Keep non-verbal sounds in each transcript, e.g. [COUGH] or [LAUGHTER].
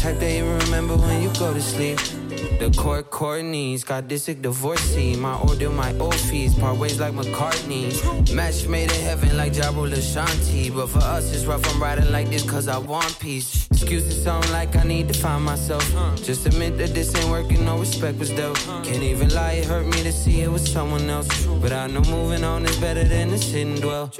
Type that you remember when you go to sleep. The court Courtney's got this sick divorcee. My order, my old fees, part ways like McCartney. Match made in heaven like Jabu Shanti. But for us, it's rough. I'm riding like this cause I want peace. Excuses sound like I need to find myself. Just admit that this ain't working, no respect was dealt. Can't even lie, it hurt me to see it was someone else. But I know moving on is better than to sit and dwell.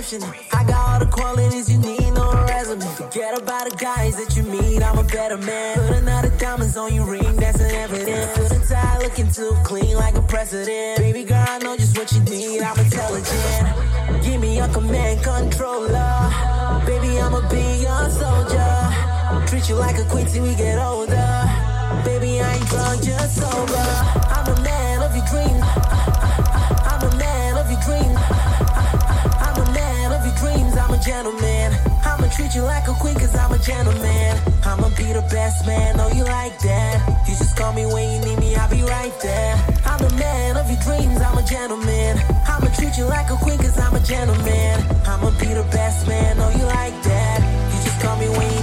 Exception. I got all the qualities you need, no resume. Forget about the guys that you meet, I'm a better man. Put another diamonds on your ring, that's an evidence. Suit and tie, looking too clean like a president. Baby girl, I know just what you need, I'm intelligent. Give me a command controller. Baby, I'ma be your soldier. Treat you like a queen till we get older. Baby, I ain't drunk, just sober. I'm a man of your dreams. Gentleman. I'ma be the best man, know you like that. You just call me when you need me, I'll be right there. I'm a man of your dreams, I'm a gentleman. I'ma treat you like a queen cause I'm a gentleman. I'ma be the best man, know you like that. You just call me when you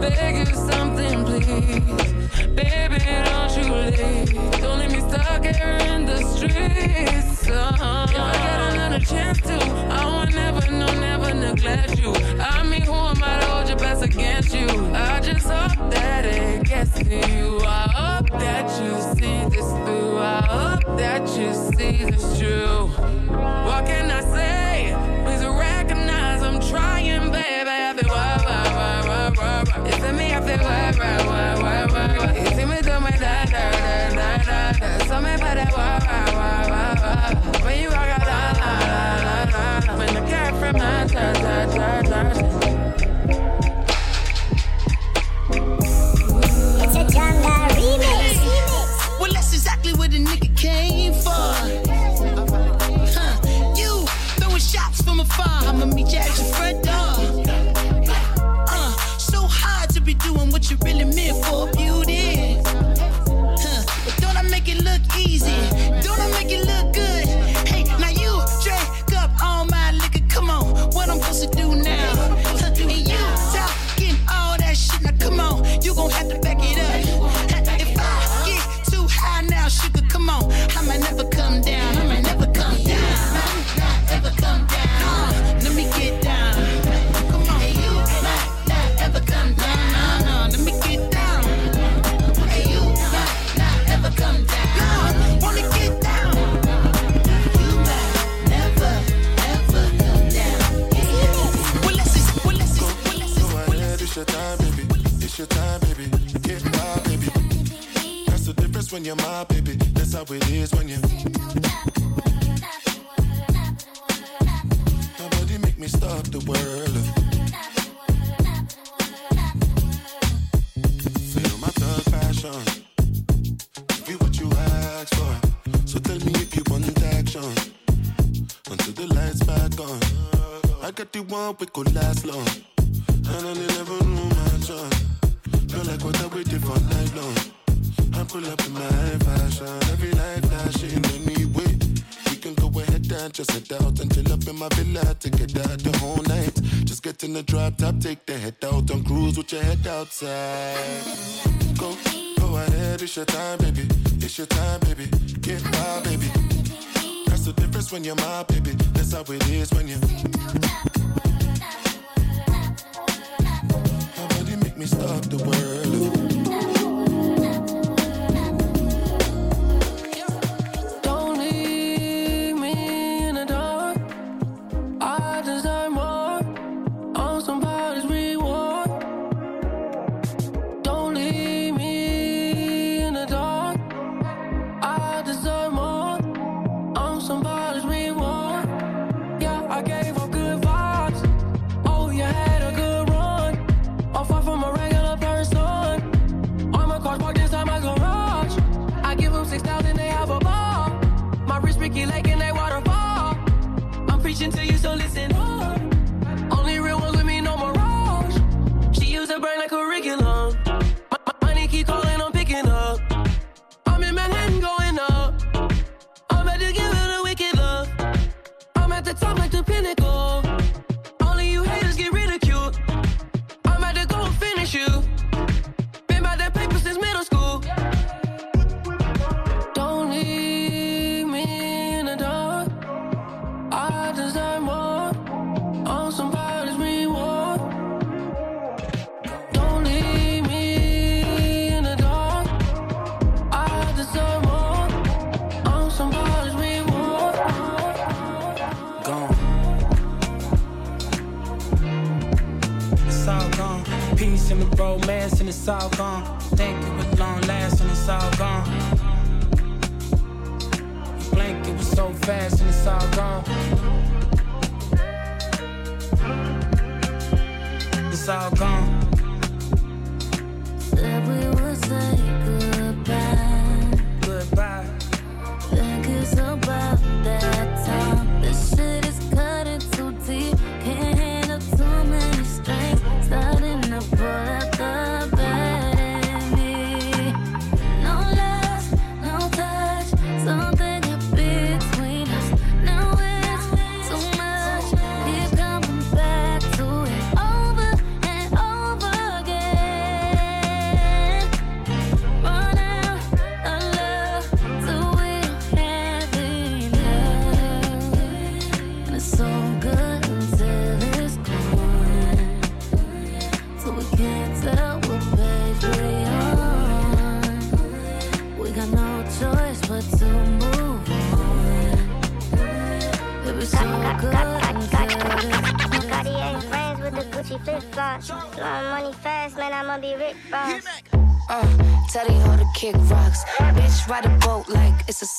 Beg you something, please. Baby, don't you leave. Don't me stuck here in the streets. Uh-huh. If I get another chance to, I will never, no, never neglect you. I mean, who am I to hold against you? I just hope that it gets. I hope that you see this through. I hope that you see this true. Me, I feel wah, wah, wah, wah, wah, wah. Get my baby. That's the difference when you're my baby. That's how it is when you. Nobody make me stop the world. Feel my thug passion. Be what you ask for. So tell me if you want action. Until the lights back on. I got the one we could last long. And I never knew my chance. Feel like we're that we different night long. I pull up in my fashion, every life flashing anyway. We can go ahead and just head out and chill up in my villa together the whole night. Just get in the drop top, take the head out and cruise with your head outside. Go, go ahead, it's your time, baby. It's your time, baby. Get wild, baby. That's the difference when you're my baby. That's how it is when you. Make me stop the world.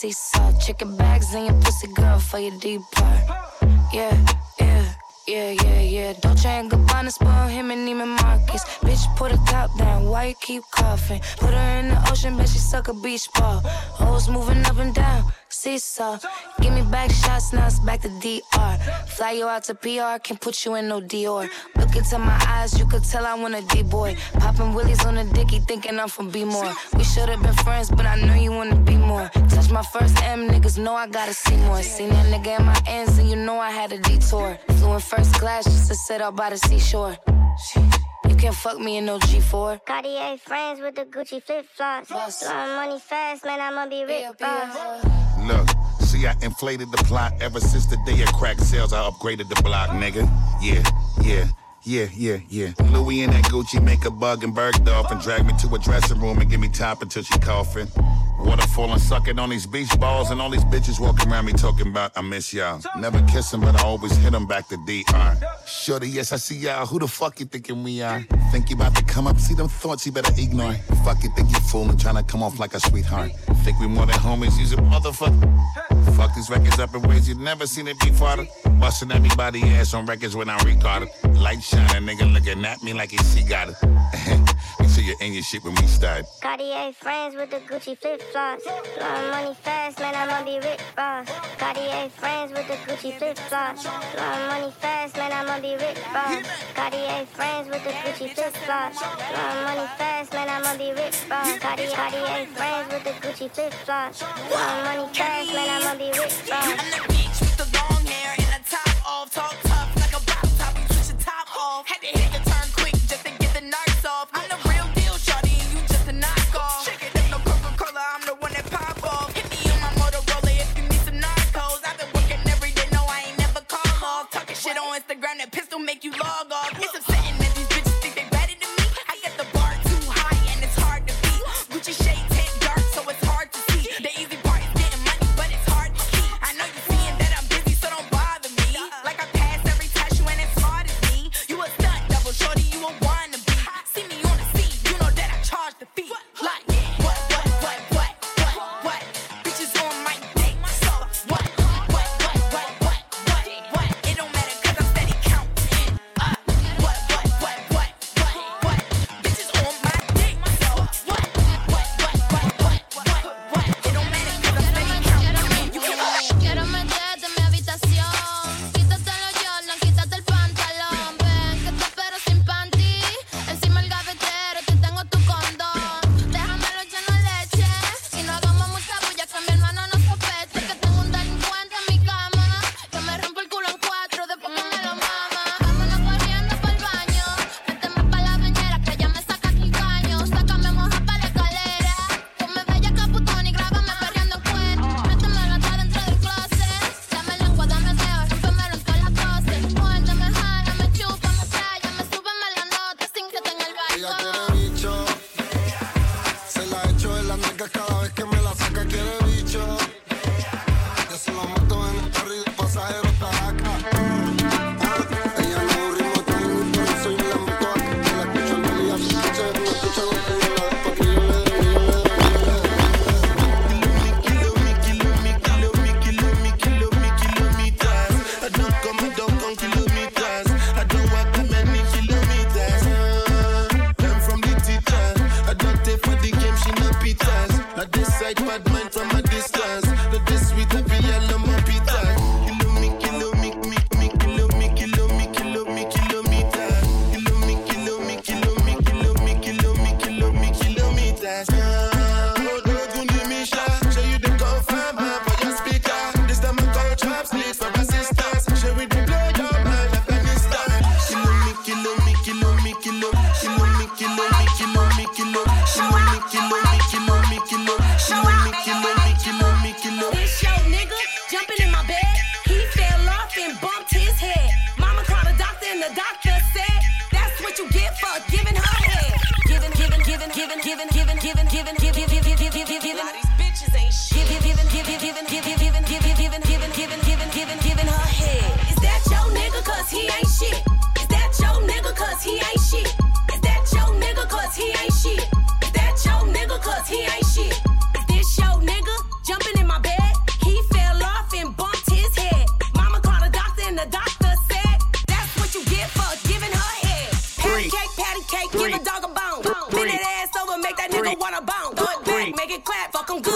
Seesaw. Chicken bags in your pussy, girl, for your deep part. Yeah, yeah, yeah, yeah. Dolce and Gabbana spoil him and Neiman Marcus. Bitch, put her top down, why you keep coughing? Put her in the ocean, bet she suck a beach ball. Hoes moving up and down, seesaw. Uh, give me back shots, now it's back to DR. Fly you out to PR, can't put you in no Dior. Look into my eyes, you could tell I want a D-boy. Popping willies on a dicky, thinking I'm from B-more. We should've been friends, but I know you wanna be more. Touch my first M, niggas know I gotta see more. Seen that nigga in my ends, and you know I had a detour. Flew in first class just to sit out by the seashore. You can't fuck me in no G4. Cartier friends with the Gucci flip flops. Blowing money fast, man, I'ma be rich. Look, see, I inflated the plot ever since the day of crack sales. I upgraded the block, nigga. Yeah, yeah. Yeah, yeah, yeah. Louis and that Gucci make a bug and Bergdorf and drag me to a dressing room and give me top until she coughing. Water falling, sucking on these beach balls and all these bitches walking around me talking about I miss y'all. Never kiss them, but I always hit them back to DR. Shorty, yes, I see y'all. Who the fuck you thinking we are? Think you about to come up, see them thoughts you better ignore. Fuck you, think you fooling, trying to come off like a sweetheart. Think we more than homies, use a motherfucker. Fuck these records up in ways you've never seen it before. Busting everybody ass on records when I recorded. Light shine. A nigga looking at me like he see got it. [LAUGHS] Make you're in your shit when we start. Cartier friends with the Gucci flip flops. Blowing money fast, man, I'ma be rich, boss. Cartier friends with the Gucci flip flops. Blowing money fast, man, I'ma be rich, boss. Cartier friends with the Gucci flip flops. Blowing money fast, man, I'ma be rich, boss. Cartier, Cartier friends with the Gucci flip flops. Blowing money fast, man, I'ma be rich, boss.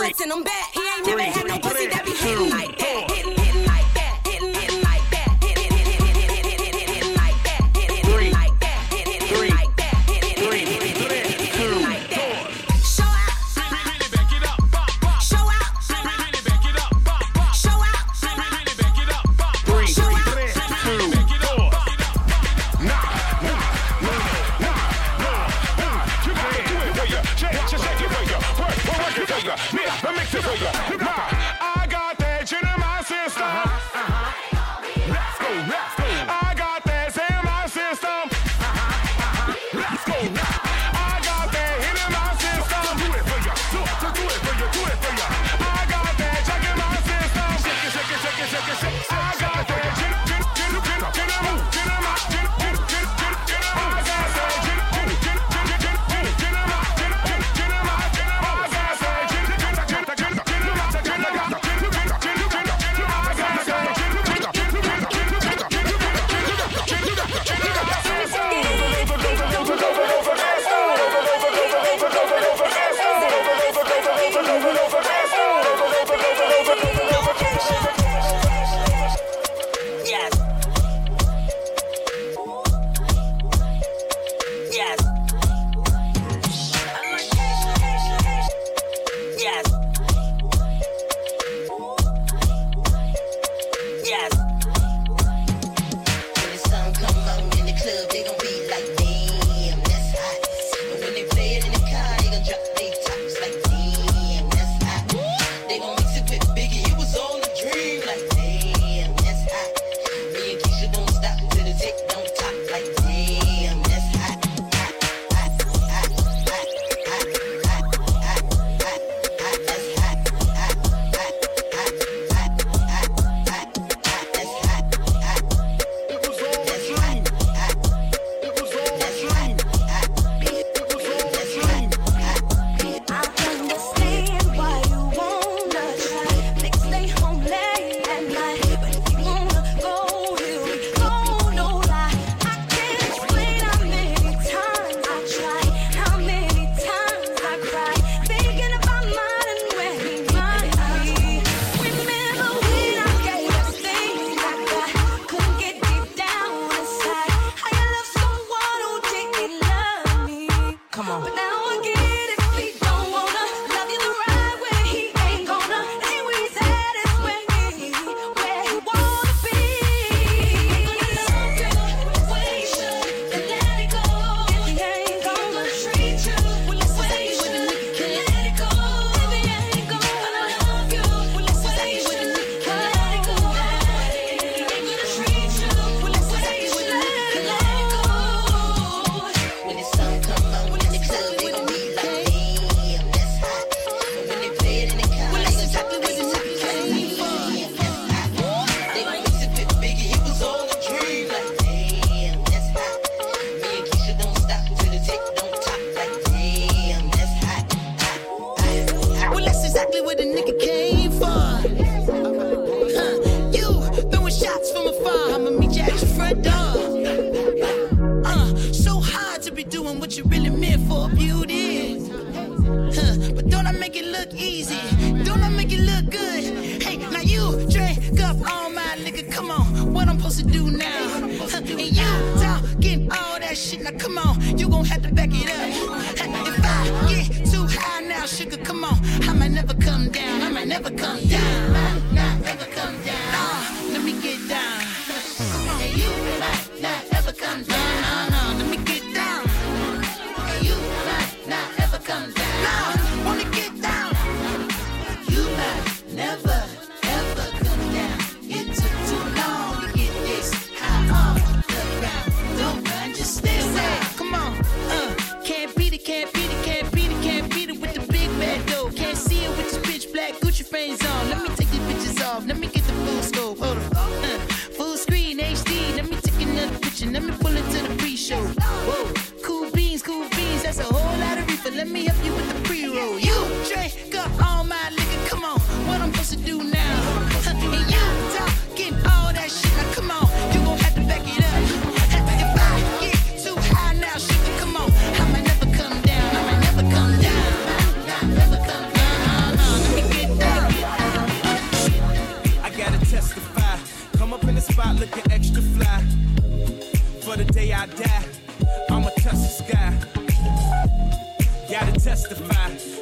and i'm back. He ain't never had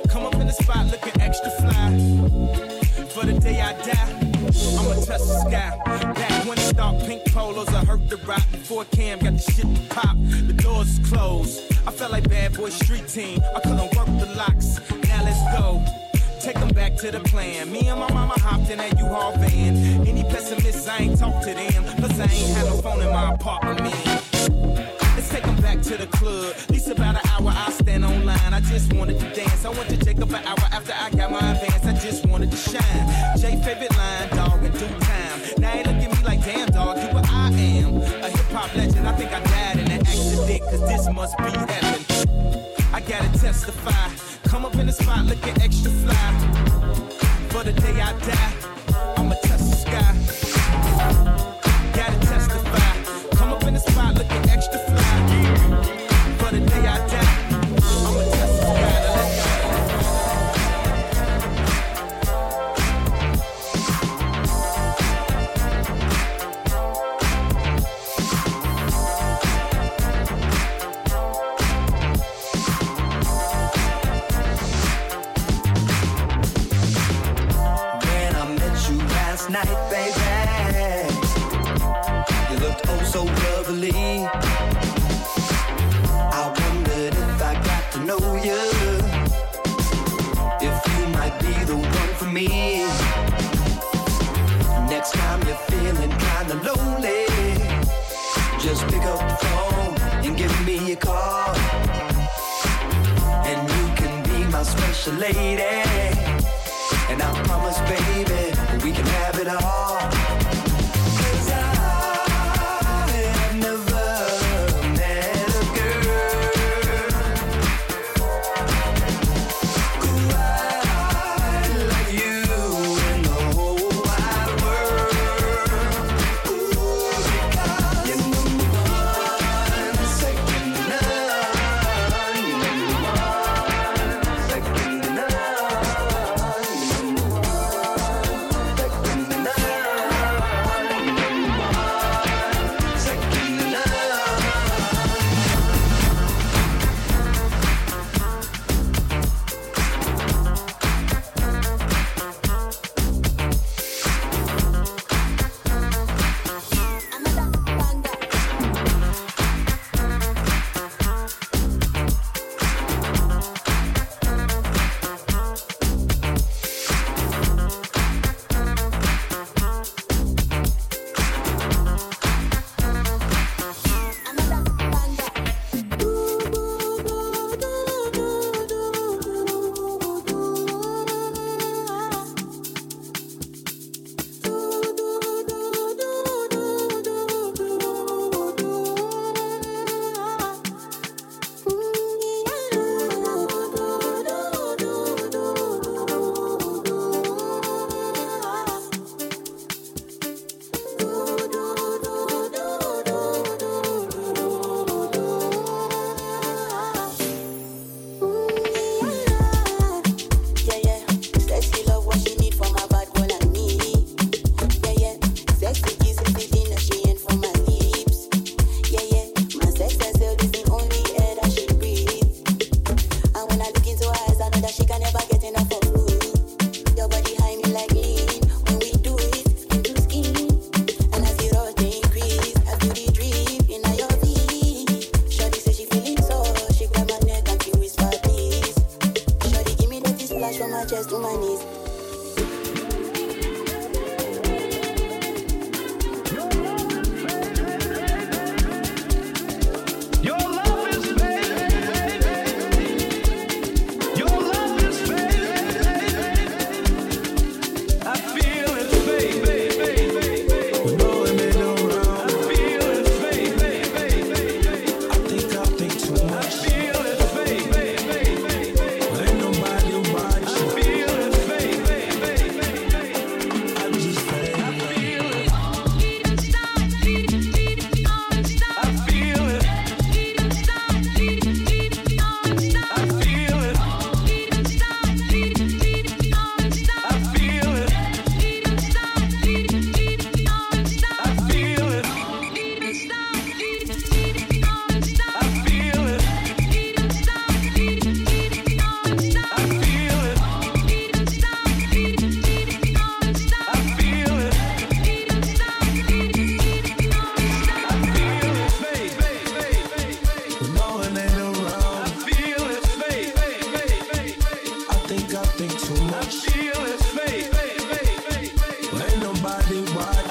Come up in the spot looking extra fly. For the day I die, I'ma touch the sky. Back when it start pink polos, I hurt the Roc. Before Cam got the shit to pop, the doors closed. I felt like bad boy street team. I couldn't work the locks. Now let's go take them back to the plan. Me and my mama hopped in that U-Haul van. Any pessimists, I ain't talk to them. Plus, I ain't had no phone in my apartment to the club. At least about an hour, I stand online. I just wanted to dance. I went to Jacob an hour after I got my advance. I just wanted to shine. Jay favorite line, dog, in due time. Now they look at me like, damn, dog, you what I am. A hip hop legend. I think I died in an accident, cause this must be heaven. I gotta testify. Come up in the spot looking extra fly. For the day I die. lady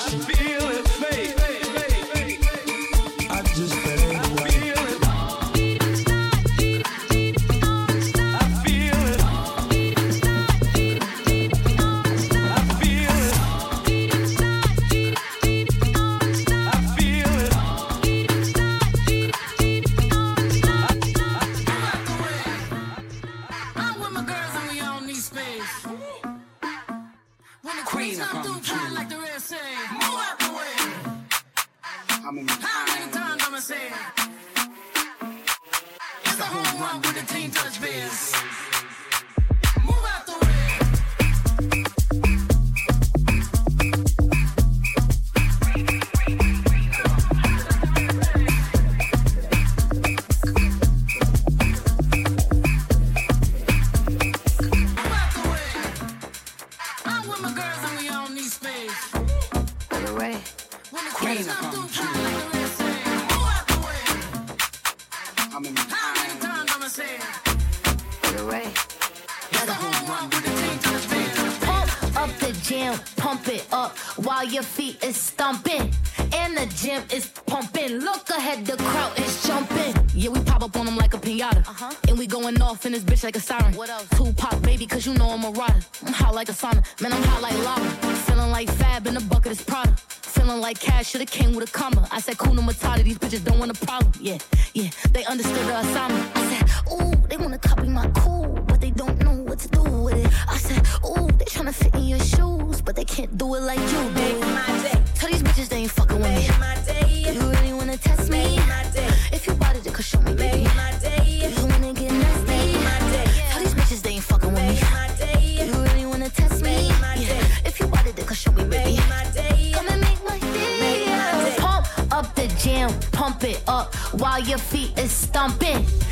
I feel like a star. while your feet is stomping.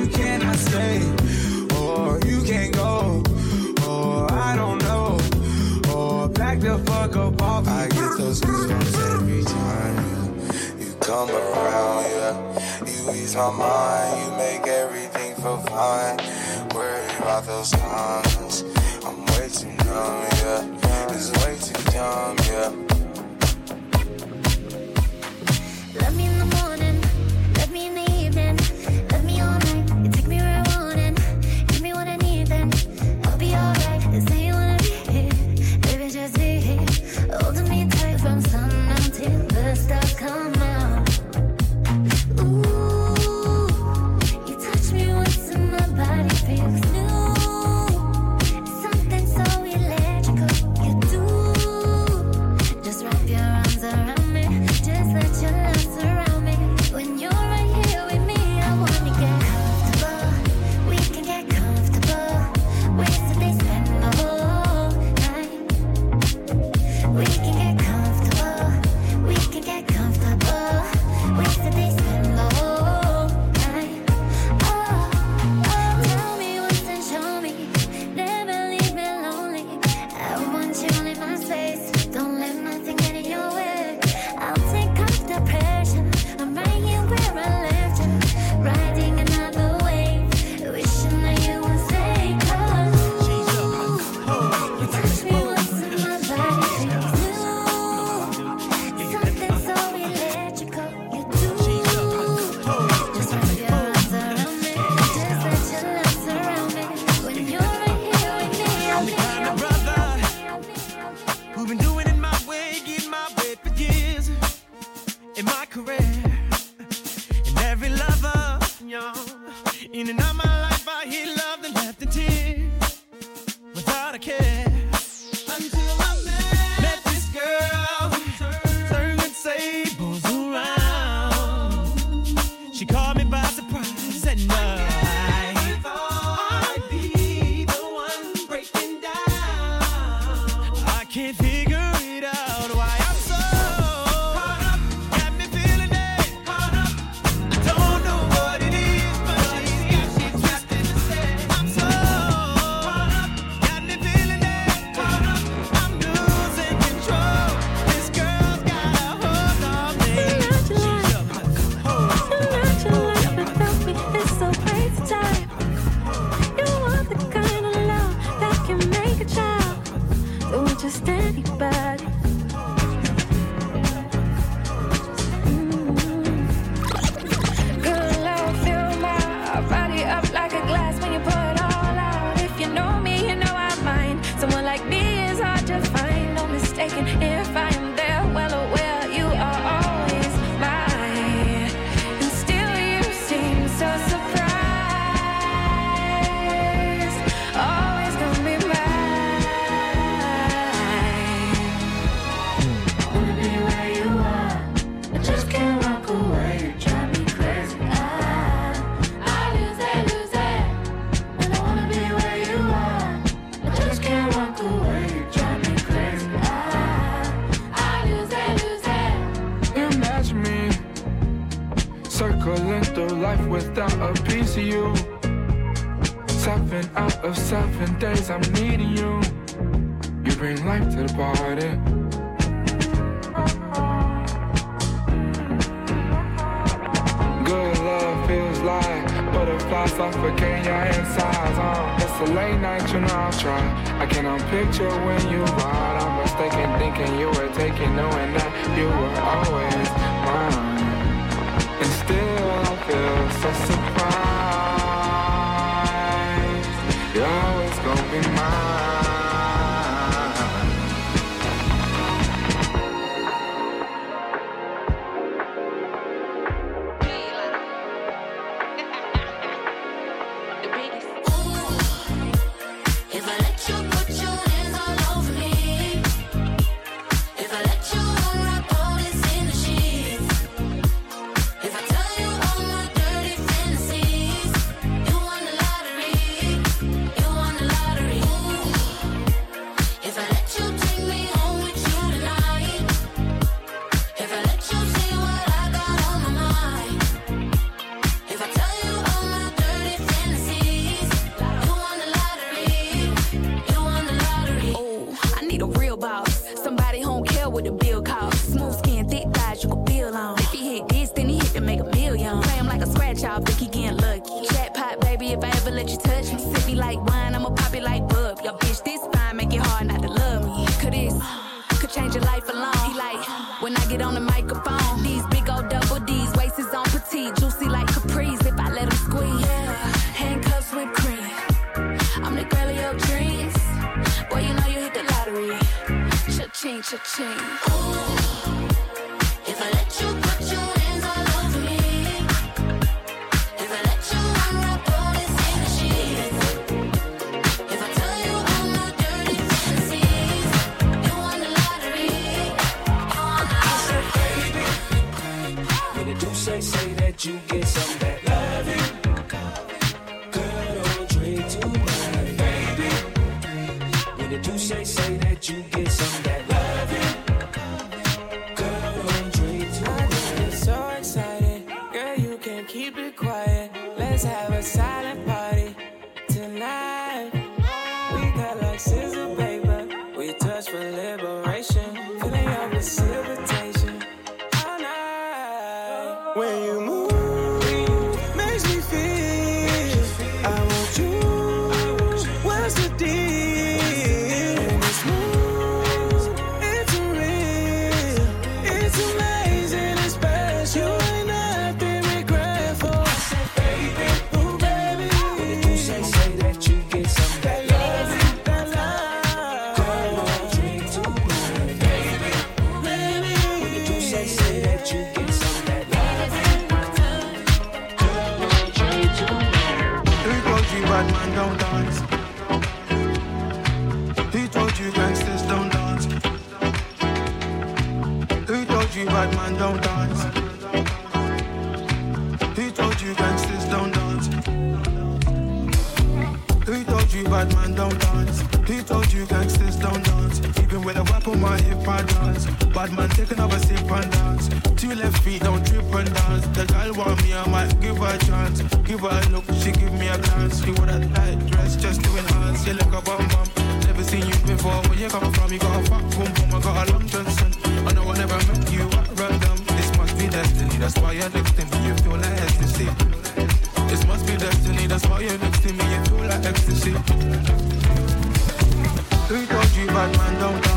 you cannot stay, or you can't go, or I don't know, or back the fuck up off. I get those goosebumps every time you, you come around, yeah. You ease my mind, you make everything feel fine. Worry about those times, I'm way too numb, yeah. It's way too dumb, yeah. Let me in the morning. without a piece of you. Seven out of seven days I'm needing you. You bring life to the party. Good love feels like butterflies suffocating your insides. Oh, uh, it's a late night, you know I'll try. I cannot picture when you ride. I'm mistaken thinking you were taking, knowing that you were always mine. só sou cha-ching. Oh. Told you bad man don't dance? Who told you gangsters don't dance? Who told you bad man don't dance? Who told you gangsters don't dance? Even with a weapon, my hip I dance. Bad man take another sip and dance. Two left feet don't trip and dance. The girl want me, I might give her a chance. Give her a look, she give me a glance. She wore that tight dress just to enhance. You look a bum bum. Seen you before. Where you come from? You got a fat boom boom. I got a long Johnson. I know I never met you at random. This must be destiny. That's why you're next to me. You feel like ecstasy. This must be destiny. That's why you're next to me. You feel like ecstasy. Who told you bad man don't?